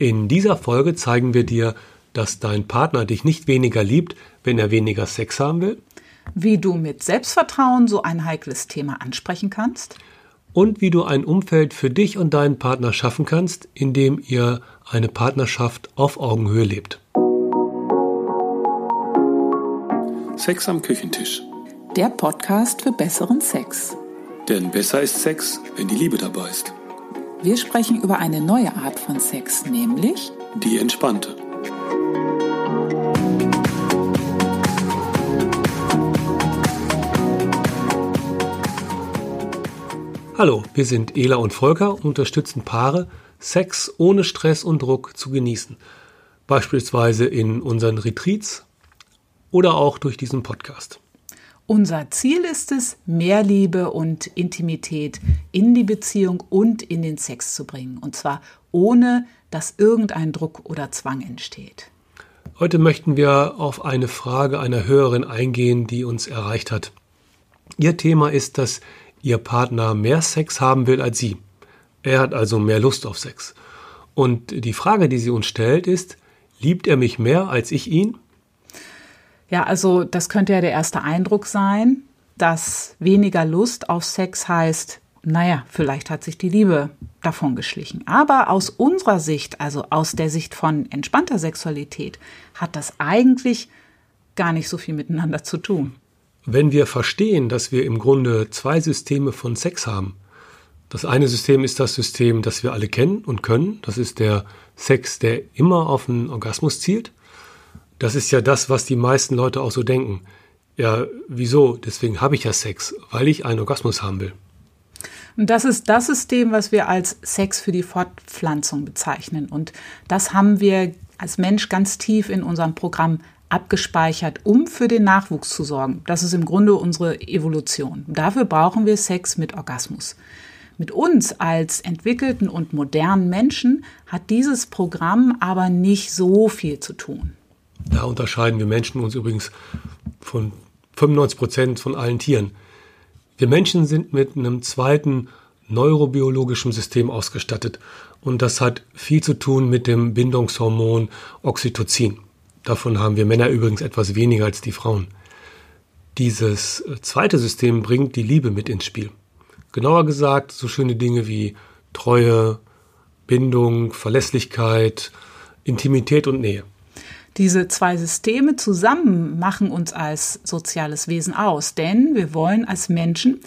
In dieser Folge zeigen wir dir, dass dein Partner dich nicht weniger liebt, wenn er weniger Sex haben will. Wie du mit Selbstvertrauen so ein heikles Thema ansprechen kannst. Und wie du ein Umfeld für dich und deinen Partner schaffen kannst, in dem ihr eine Partnerschaft auf Augenhöhe lebt. Sex am Küchentisch. Der Podcast für besseren Sex. Denn besser ist Sex, wenn die Liebe dabei ist. Wir sprechen über eine neue Art von Sex, nämlich Die entspannte. Hallo, wir sind Ela und Volker und unterstützen Paare, Sex ohne Stress und Druck zu genießen. Beispielsweise in unseren Retreats oder auch durch diesen Podcast. Unser Ziel ist es, mehr Liebe und Intimität in die Beziehung und in den Sex zu bringen. Und zwar ohne, dass irgendein Druck oder Zwang entsteht. Heute möchten wir auf eine Frage einer Hörerin eingehen, die uns erreicht hat. Ihr Thema ist, dass Ihr Partner mehr Sex haben will als Sie. Er hat also mehr Lust auf Sex. Und die Frage, die sie uns stellt, ist, liebt er mich mehr als ich ihn? Ja, also das könnte ja der erste Eindruck sein, dass weniger Lust auf Sex heißt, naja, vielleicht hat sich die Liebe davon geschlichen. Aber aus unserer Sicht, also aus der Sicht von entspannter Sexualität, hat das eigentlich gar nicht so viel miteinander zu tun. Wenn wir verstehen, dass wir im Grunde zwei Systeme von Sex haben, das eine System ist das System, das wir alle kennen und können, das ist der Sex, der immer auf einen Orgasmus zielt. Das ist ja das, was die meisten Leute auch so denken. Ja, wieso? Deswegen habe ich ja Sex, weil ich einen Orgasmus haben will. Und das ist das System, was wir als Sex für die Fortpflanzung bezeichnen. Und das haben wir als Mensch ganz tief in unserem Programm abgespeichert, um für den Nachwuchs zu sorgen. Das ist im Grunde unsere Evolution. Dafür brauchen wir Sex mit Orgasmus. Mit uns als entwickelten und modernen Menschen hat dieses Programm aber nicht so viel zu tun. Da unterscheiden wir Menschen uns übrigens von 95 Prozent von allen Tieren. Wir Menschen sind mit einem zweiten neurobiologischen System ausgestattet und das hat viel zu tun mit dem Bindungshormon Oxytocin. Davon haben wir Männer übrigens etwas weniger als die Frauen. Dieses äh, zweite System bringt die Liebe mit ins Spiel. Genauer gesagt, so schöne Dinge wie Treue, Bindung, Verlässlichkeit, Intimität und Nähe. Diese zwei Systeme zusammen machen uns als soziales Wesen aus, denn wir wollen als Menschen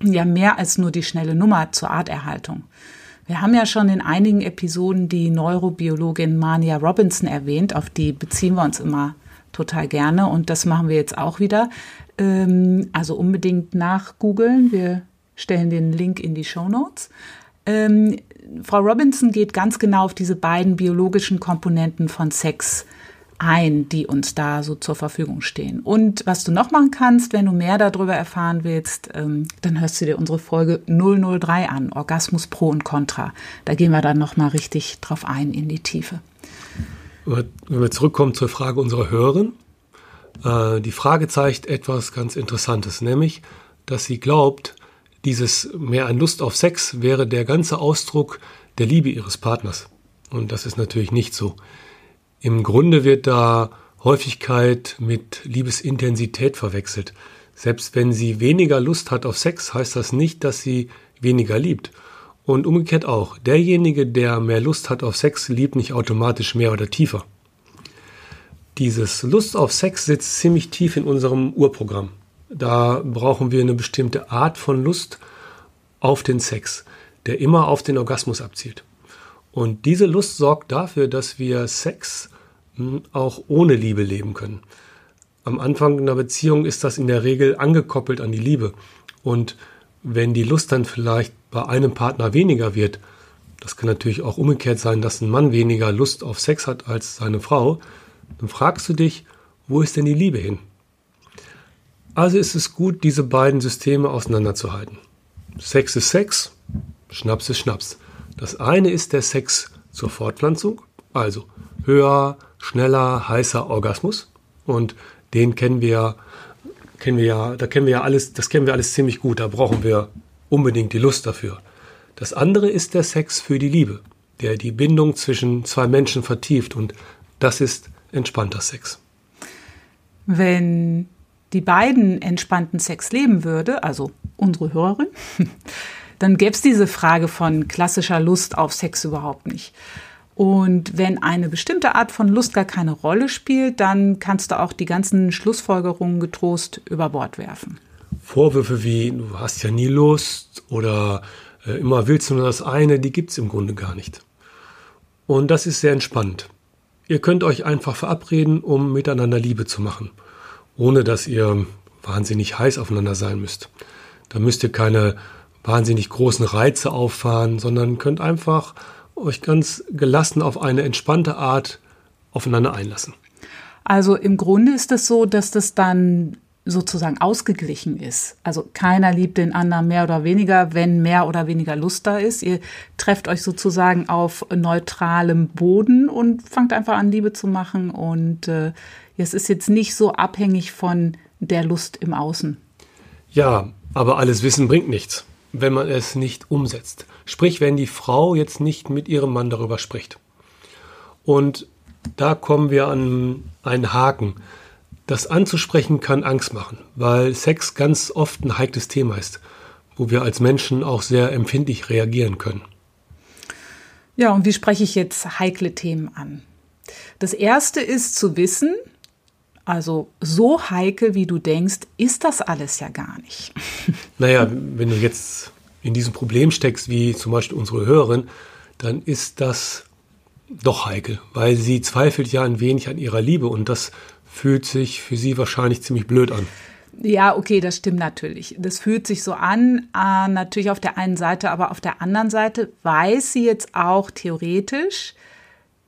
ja mehr als nur die schnelle Nummer zur Arterhaltung. Wir haben ja schon in einigen Episoden die Neurobiologin Mania Robinson erwähnt, auf die beziehen wir uns immer total gerne und das machen wir jetzt auch wieder. Ähm, also unbedingt nachgoogeln. Wir stellen den Link in die Show Notes. Ähm, Frau Robinson geht ganz genau auf diese beiden biologischen Komponenten von Sex ein, die uns da so zur Verfügung stehen. Und was du noch machen kannst, wenn du mehr darüber erfahren willst, ähm, dann hörst du dir unsere Folge 003 an, Orgasmus Pro und Contra. Da gehen wir dann nochmal richtig drauf ein in die Tiefe. Wenn wir zurückkommen zur Frage unserer Hörerin, äh, die Frage zeigt etwas ganz Interessantes, nämlich, dass sie glaubt, dieses mehr an Lust auf Sex wäre der ganze Ausdruck der Liebe ihres Partners. Und das ist natürlich nicht so. Im Grunde wird da Häufigkeit mit Liebesintensität verwechselt. Selbst wenn sie weniger Lust hat auf Sex, heißt das nicht, dass sie weniger liebt. Und umgekehrt auch. Derjenige, der mehr Lust hat auf Sex, liebt nicht automatisch mehr oder tiefer. Dieses Lust auf Sex sitzt ziemlich tief in unserem Urprogramm. Da brauchen wir eine bestimmte Art von Lust auf den Sex, der immer auf den Orgasmus abzielt. Und diese Lust sorgt dafür, dass wir Sex auch ohne Liebe leben können. Am Anfang einer Beziehung ist das in der Regel angekoppelt an die Liebe. Und wenn die Lust dann vielleicht bei einem Partner weniger wird, das kann natürlich auch umgekehrt sein, dass ein Mann weniger Lust auf Sex hat als seine Frau, dann fragst du dich, wo ist denn die Liebe hin? Also ist es gut, diese beiden Systeme auseinanderzuhalten. Sex ist Sex, Schnaps ist Schnaps. Das eine ist der Sex zur Fortpflanzung, also höher, schneller, heißer Orgasmus. Und den kennen wir, kennen wir ja, da kennen wir ja alles, das kennen wir alles ziemlich gut. Da brauchen wir unbedingt die Lust dafür. Das andere ist der Sex für die Liebe. der die Bindung zwischen zwei Menschen vertieft und das ist entspannter Sex. Wenn die beiden entspannten Sex leben würde, also unsere Hörerin, dann gäbe es diese Frage von klassischer Lust auf Sex überhaupt nicht. Und wenn eine bestimmte Art von Lust gar keine Rolle spielt, dann kannst du auch die ganzen Schlussfolgerungen getrost über Bord werfen. Vorwürfe wie, du hast ja nie Lust oder äh, immer willst du nur das eine, die gibt es im Grunde gar nicht. Und das ist sehr entspannt. Ihr könnt euch einfach verabreden, um miteinander Liebe zu machen, ohne dass ihr wahnsinnig heiß aufeinander sein müsst. Da müsst ihr keine wahnsinnig großen Reize auffahren, sondern könnt einfach euch ganz gelassen auf eine entspannte Art aufeinander einlassen. Also im Grunde ist es so, dass das dann sozusagen ausgeglichen ist. Also keiner liebt den anderen mehr oder weniger, wenn mehr oder weniger Lust da ist. Ihr trefft euch sozusagen auf neutralem Boden und fangt einfach an, Liebe zu machen. Und äh, es ist jetzt nicht so abhängig von der Lust im Außen. Ja, aber alles Wissen bringt nichts, wenn man es nicht umsetzt. Sprich, wenn die Frau jetzt nicht mit ihrem Mann darüber spricht. Und da kommen wir an einen Haken. Das anzusprechen kann Angst machen, weil Sex ganz oft ein heikles Thema ist, wo wir als Menschen auch sehr empfindlich reagieren können. Ja, und wie spreche ich jetzt heikle Themen an? Das erste ist zu wissen, also so heikel, wie du denkst, ist das alles ja gar nicht. Naja, wenn du jetzt in diesem Problem steckst, wie zum Beispiel unsere Hörerin, dann ist das doch heikel, weil sie zweifelt ja ein wenig an ihrer Liebe und das fühlt sich für sie wahrscheinlich ziemlich blöd an. Ja, okay, das stimmt natürlich. Das fühlt sich so an, äh, natürlich auf der einen Seite, aber auf der anderen Seite weiß sie jetzt auch theoretisch,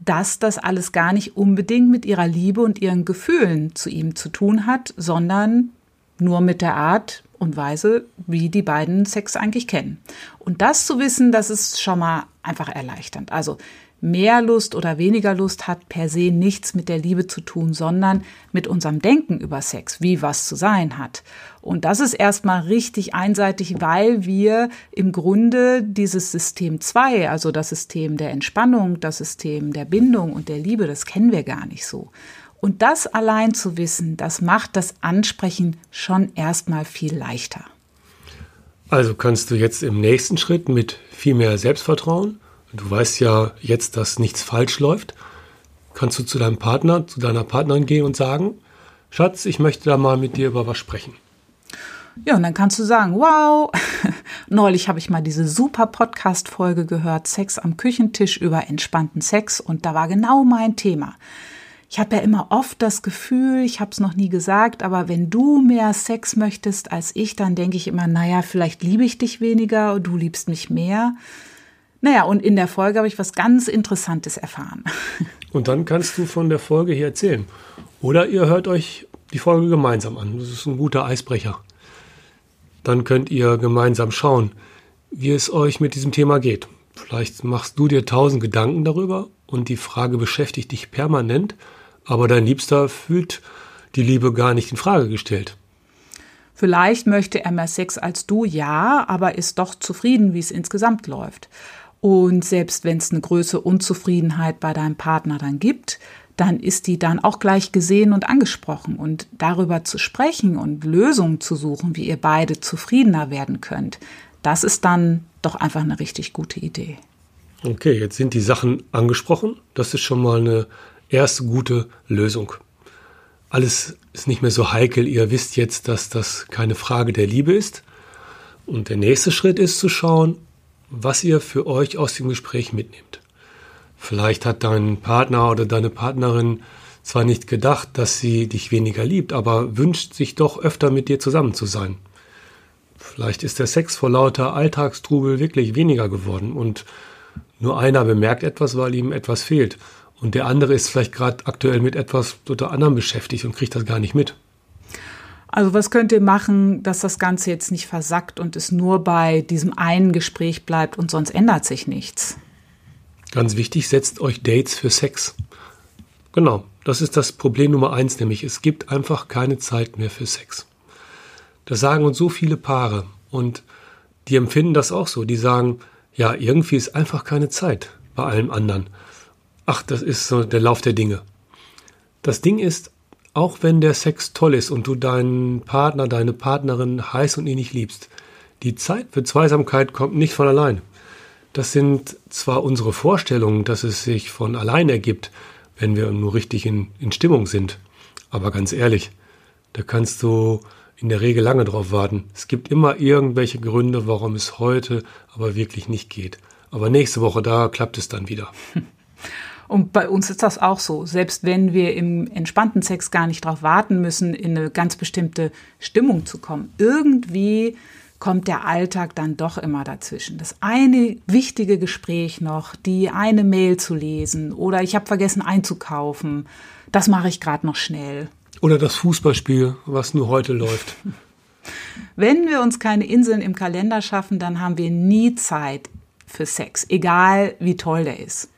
dass das alles gar nicht unbedingt mit ihrer Liebe und ihren Gefühlen zu ihm zu tun hat, sondern nur mit der Art und Weise, wie die beiden Sex eigentlich kennen. Und das zu wissen, das ist schon mal einfach erleichternd. Also mehr Lust oder weniger Lust hat per se nichts mit der Liebe zu tun, sondern mit unserem Denken über Sex, wie was zu sein hat. Und das ist erstmal richtig einseitig, weil wir im Grunde dieses System 2, also das System der Entspannung, das System der Bindung und der Liebe, das kennen wir gar nicht so. Und das allein zu wissen, das macht das Ansprechen schon erstmal viel leichter. Also kannst du jetzt im nächsten Schritt mit viel mehr Selbstvertrauen Du weißt ja jetzt, dass nichts falsch läuft. Kannst du zu deinem Partner, zu deiner Partnerin gehen und sagen, Schatz, ich möchte da mal mit dir über was sprechen. Ja, und dann kannst du sagen, wow, neulich habe ich mal diese super Podcast-Folge gehört, Sex am Küchentisch über entspannten Sex und da war genau mein Thema. Ich habe ja immer oft das Gefühl, ich habe es noch nie gesagt, aber wenn du mehr Sex möchtest als ich, dann denke ich immer, naja, vielleicht liebe ich dich weniger, du liebst mich mehr. Naja, und in der Folge habe ich was ganz Interessantes erfahren. Und dann kannst du von der Folge hier erzählen. Oder ihr hört euch die Folge gemeinsam an. Das ist ein guter Eisbrecher. Dann könnt ihr gemeinsam schauen, wie es euch mit diesem Thema geht. Vielleicht machst du dir tausend Gedanken darüber und die Frage beschäftigt dich permanent, aber dein Liebster fühlt die Liebe gar nicht in Frage gestellt. Vielleicht möchte er mehr Sex als du, ja, aber ist doch zufrieden, wie es insgesamt läuft. Und selbst wenn es eine größere Unzufriedenheit bei deinem Partner dann gibt, dann ist die dann auch gleich gesehen und angesprochen. Und darüber zu sprechen und Lösungen zu suchen, wie ihr beide zufriedener werden könnt, das ist dann doch einfach eine richtig gute Idee. Okay, jetzt sind die Sachen angesprochen. Das ist schon mal eine erste gute Lösung. Alles ist nicht mehr so heikel. Ihr wisst jetzt, dass das keine Frage der Liebe ist. Und der nächste Schritt ist zu schauen, was ihr für euch aus dem Gespräch mitnehmt. Vielleicht hat dein Partner oder deine Partnerin zwar nicht gedacht, dass sie dich weniger liebt, aber wünscht sich doch öfter mit dir zusammen zu sein. Vielleicht ist der Sex vor lauter Alltagstrubel wirklich weniger geworden und nur einer bemerkt etwas, weil ihm etwas fehlt. Und der andere ist vielleicht gerade aktuell mit etwas oder anderem beschäftigt und kriegt das gar nicht mit. Also was könnt ihr machen, dass das Ganze jetzt nicht versackt und es nur bei diesem einen Gespräch bleibt und sonst ändert sich nichts? Ganz wichtig, setzt euch Dates für Sex. Genau, das ist das Problem Nummer eins, nämlich es gibt einfach keine Zeit mehr für Sex. Das sagen uns so viele Paare und die empfinden das auch so. Die sagen, ja, irgendwie ist einfach keine Zeit. bei allem anderen. Ach, das ist so der Lauf der Dinge. Das Ding ist, auch wenn der Sex toll ist und du deinen Partner, deine Partnerin heiß und innig liebst, die Zeit für Zweisamkeit kommt nicht von allein. Das sind zwar unsere Vorstellungen, dass es sich von allein ergibt, wenn wir nur richtig in, in Stimmung sind. Aber ganz ehrlich, da kannst du in der Regel lange drauf warten. Es gibt immer irgendwelche Gründe, warum es heute aber wirklich nicht geht. Aber nächste Woche, da klappt es dann wieder. Und bei uns ist das auch so. Selbst wenn wir im entspannten Sex gar nicht darauf warten müssen, in eine ganz bestimmte Stimmung zu kommen. Irgendwie kommt der Alltag dann doch immer dazwischen. Das eine wichtige Gespräch noch, die eine Mail zu lesen oder ich habe vergessen einzukaufen. Das mache ich gerade noch schnell. Oder das Fußballspiel, was nur heute läuft. Wenn wir uns keine Inseln im Kalender schaffen, dann haben wir nie Zeit für Sex, egal wie toll der ist.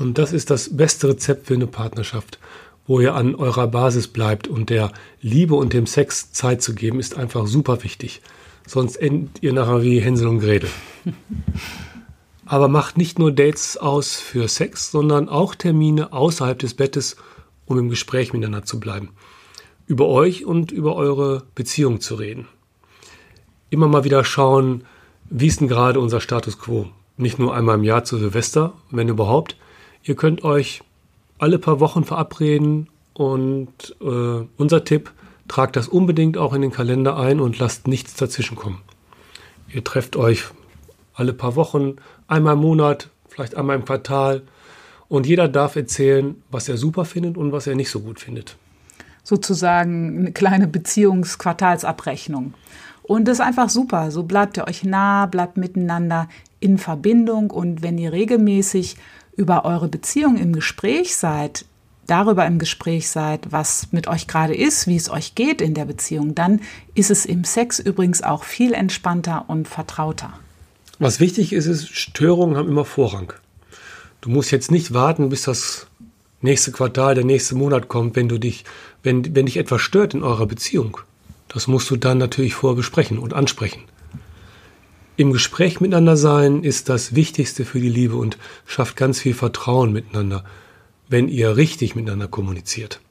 Und das ist das beste Rezept für eine Partnerschaft, wo ihr an eurer Basis bleibt und der Liebe und dem Sex Zeit zu geben, ist einfach super wichtig. Sonst endet ihr nachher wie Hänsel und Gretel. Aber macht nicht nur Dates aus für Sex, sondern auch Termine außerhalb des Bettes, um im Gespräch miteinander zu bleiben. Über euch und über eure Beziehung zu reden. Immer mal wieder schauen, wie ist denn gerade unser Status quo? Nicht nur einmal im Jahr zu Silvester, wenn überhaupt, Ihr könnt euch alle paar Wochen verabreden und äh, unser Tipp, tragt das unbedingt auch in den Kalender ein und lasst nichts dazwischenkommen. Ihr trefft euch alle paar Wochen, einmal im Monat, vielleicht einmal im Quartal und jeder darf erzählen, was er super findet und was er nicht so gut findet. Sozusagen eine kleine Beziehungsquartalsabrechnung. Und das ist einfach super. So bleibt ihr euch nah, bleibt miteinander in Verbindung und wenn ihr regelmäßig über eure Beziehung im Gespräch seid, darüber im Gespräch seid, was mit euch gerade ist, wie es euch geht in der Beziehung, dann ist es im Sex übrigens auch viel entspannter und vertrauter. Was wichtig ist, ist, Störungen haben immer Vorrang. Du musst jetzt nicht warten, bis das nächste Quartal, der nächste Monat kommt, wenn du dich, wenn, wenn dich etwas stört in eurer Beziehung. Das musst du dann natürlich vorher besprechen und ansprechen. Im Gespräch miteinander sein ist das Wichtigste für die Liebe und schafft ganz viel Vertrauen miteinander, wenn ihr richtig miteinander kommuniziert.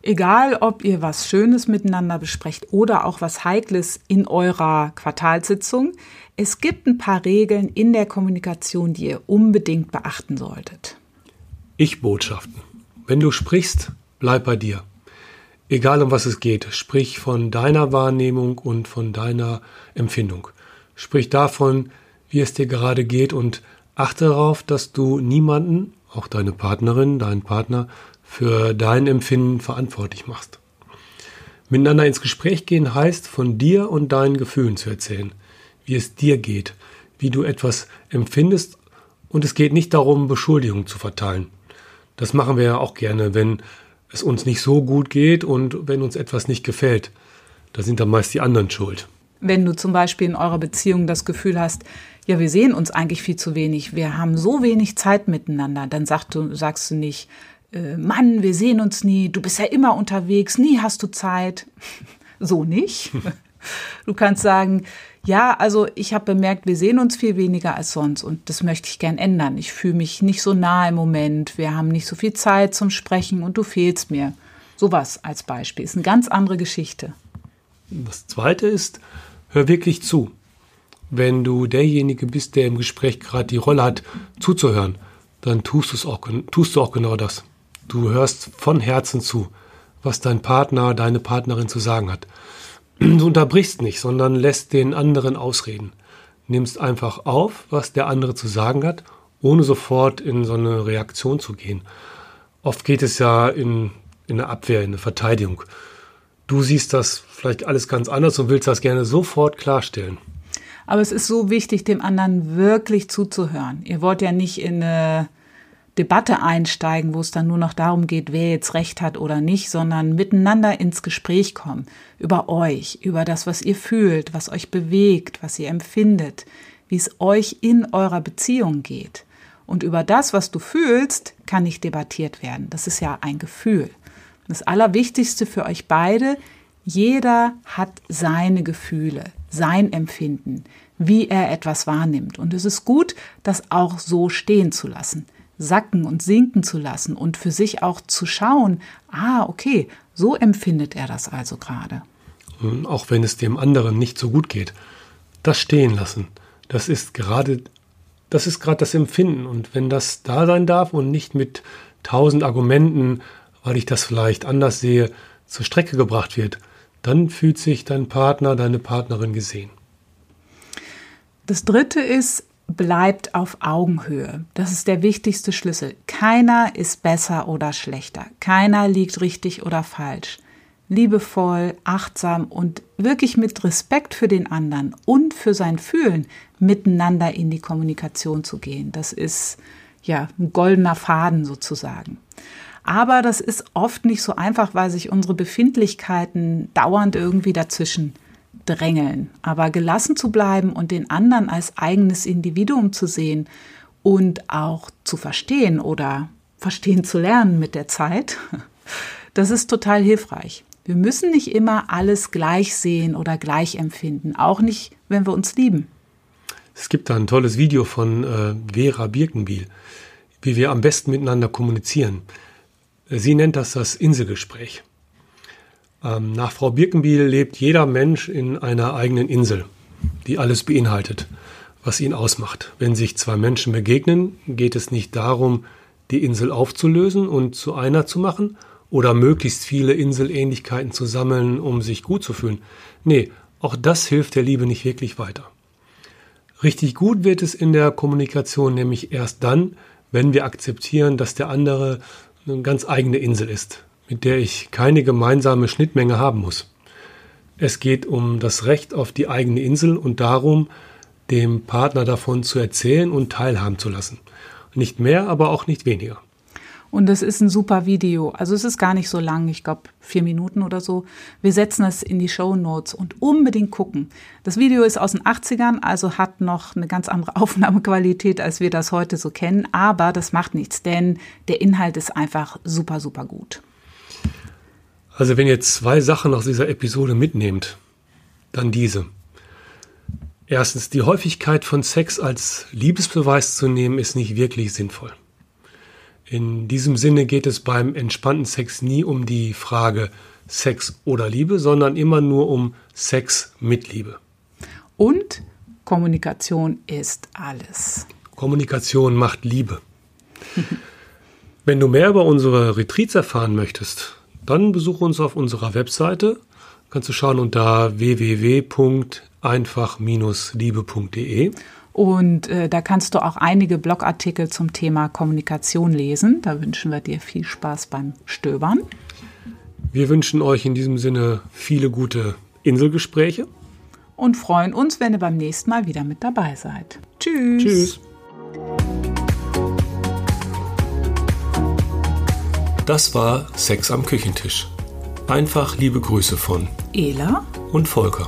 Egal, ob ihr was Schönes miteinander besprecht oder auch was Heikles in eurer Quartalssitzung, es gibt ein paar Regeln in der Kommunikation, die ihr unbedingt beachten solltet. Ich-Botschaften. Wenn du sprichst, bleib bei dir. Egal um was es geht, sprich von deiner Wahrnehmung und von deiner Empfindung. Sprich davon, wie es dir gerade geht und achte darauf, dass du niemanden, auch deine Partnerin, deinen Partner, für dein Empfinden verantwortlich machst. Miteinander ins Gespräch gehen heißt, von dir und deinen Gefühlen zu erzählen, wie es dir geht, wie du etwas empfindest und es geht nicht darum, Beschuldigungen zu verteilen. Das machen wir ja auch gerne, wenn es uns nicht so gut geht und wenn uns etwas nicht gefällt. Da sind dann meist die anderen schuld wenn du zum Beispiel in eurer Beziehung das Gefühl hast, ja, wir sehen uns eigentlich viel zu wenig, wir haben so wenig Zeit miteinander, dann sagst du, sagst du nicht, äh, Mann, wir sehen uns nie, du bist ja immer unterwegs, nie hast du Zeit. so nicht. Du kannst sagen, ja, also ich habe bemerkt, wir sehen uns viel weniger als sonst und das möchte ich gern ändern. Ich fühle mich nicht so nah im Moment, wir haben nicht so viel Zeit zum Sprechen und du fehlst mir. Sowas als Beispiel ist eine ganz andere Geschichte. Das zweite ist, hör wirklich zu. Wenn du derjenige bist, der im Gespräch gerade die Rolle hat, zuzuhören, dann tust, du's auch, tust du auch genau das. Du hörst von Herzen zu, was dein Partner, deine Partnerin zu sagen hat. Du unterbrichst nicht, sondern lässt den anderen ausreden. Nimmst einfach auf, was der andere zu sagen hat, ohne sofort in so eine Reaktion zu gehen. Oft geht es ja in, in eine Abwehr, in eine Verteidigung. Du siehst das vielleicht alles ganz anders und willst das gerne sofort klarstellen. Aber es ist so wichtig, dem anderen wirklich zuzuhören. Ihr wollt ja nicht in eine Debatte einsteigen, wo es dann nur noch darum geht, wer jetzt recht hat oder nicht, sondern miteinander ins Gespräch kommen. Über euch, über das, was ihr fühlt, was euch bewegt, was ihr empfindet, wie es euch in eurer Beziehung geht. Und über das, was du fühlst, kann nicht debattiert werden. Das ist ja ein Gefühl. Das Allerwichtigste für euch beide, jeder hat seine Gefühle, sein Empfinden. wie er etwas wahrnimmt. Und es ist gut, das auch so stehen zu lassen, sacken und sinken zu lassen und für sich auch zu schauen, ah, okay, so empfindet er das also gerade. Auch wenn es dem anderen nicht so gut geht. Das stehen lassen, das ist gerade das ist gerade das Empfinden. Und wenn das da sein darf und nicht mit tausend Argumenten, weil ich das vielleicht anders sehe, zur Strecke gebracht wird, dann fühlt sich dein Partner, deine Partnerin gesehen. Das dritte ist, bleibt auf Augenhöhe. Das ist der wichtigste Schlüssel. Keiner ist besser oder schlechter. Keiner liegt richtig oder falsch. Liebevoll, achtsam und wirklich mit Respekt für den anderen und für sein Fühlen miteinander in die Kommunikation zu gehen. Das ist ja ein goldener Faden sozusagen. Aber das ist oft nicht so einfach, weil sich unsere Befindlichkeiten dauernd irgendwie dazwischen drängeln. Aber gelassen zu bleiben und den anderen als eigenes Individuum zu sehen und auch zu verstehen oder verstehen zu lernen mit der Zeit, das ist total hilfreich. Wir müssen nicht immer alles gleich sehen oder gleich empfinden, auch nicht, wenn wir uns lieben. Es gibt da ein tolles Video von äh, Vera Birkenbiel, wie wir am besten miteinander kommunizieren. Sie nennt das das Inselgespräch. Ähm, nach Frau Birkenbiel lebt jeder Mensch in einer eigenen Insel, die alles beinhaltet, was ihn ausmacht. Wenn sich zwei Menschen begegnen, geht es nicht darum, die Insel aufzulösen und zu einer zu machen oder möglichst viele Inselähnlichkeiten zu sammeln, um sich gut zu fühlen. Nee, auch das hilft der Liebe nicht wirklich weiter. Richtig gut wird es in der Kommunikation nämlich erst dann, wenn wir akzeptieren, dass der andere eine ganz eigene Insel ist, mit der ich keine gemeinsame Schnittmenge haben muss. Es geht um das Recht auf die eigene Insel und darum, dem Partner davon zu erzählen und teilhaben zu lassen. Nicht mehr, aber auch nicht weniger. Und es ist ein super Video. Also es ist gar nicht so lang, ich glaube vier Minuten oder so. Wir setzen es in die Show Notes und unbedingt gucken. Das Video ist aus den 80ern, also hat noch eine ganz andere Aufnahmequalität, als wir das heute so kennen. Aber das macht nichts, denn der Inhalt ist einfach super, super gut. Also wenn ihr zwei Sachen aus dieser Episode mitnehmt, dann diese. Erstens, die Häufigkeit von Sex als Liebesbeweis zu nehmen, ist nicht wirklich sinnvoll. In diesem Sinne geht es beim entspannten Sex nie um die Frage Sex oder Liebe, sondern immer nur um Sex mit Liebe. Und Kommunikation ist alles. Kommunikation macht Liebe. Wenn du mehr über unsere Retreats erfahren möchtest, dann besuche uns auf unserer Webseite. Kannst du schauen unter www.einfach-liebe.de. Und äh, da kannst du auch einige Blogartikel zum Thema Kommunikation lesen. Da wünschen wir dir viel Spaß beim Stöbern. Wir wünschen euch in diesem Sinne viele gute Inselgespräche. Und freuen uns, wenn ihr beim nächsten Mal wieder mit dabei seid. Tschüss. Tschüss. Das war Sex am Küchentisch. Einfach liebe Grüße von Ela und Volker.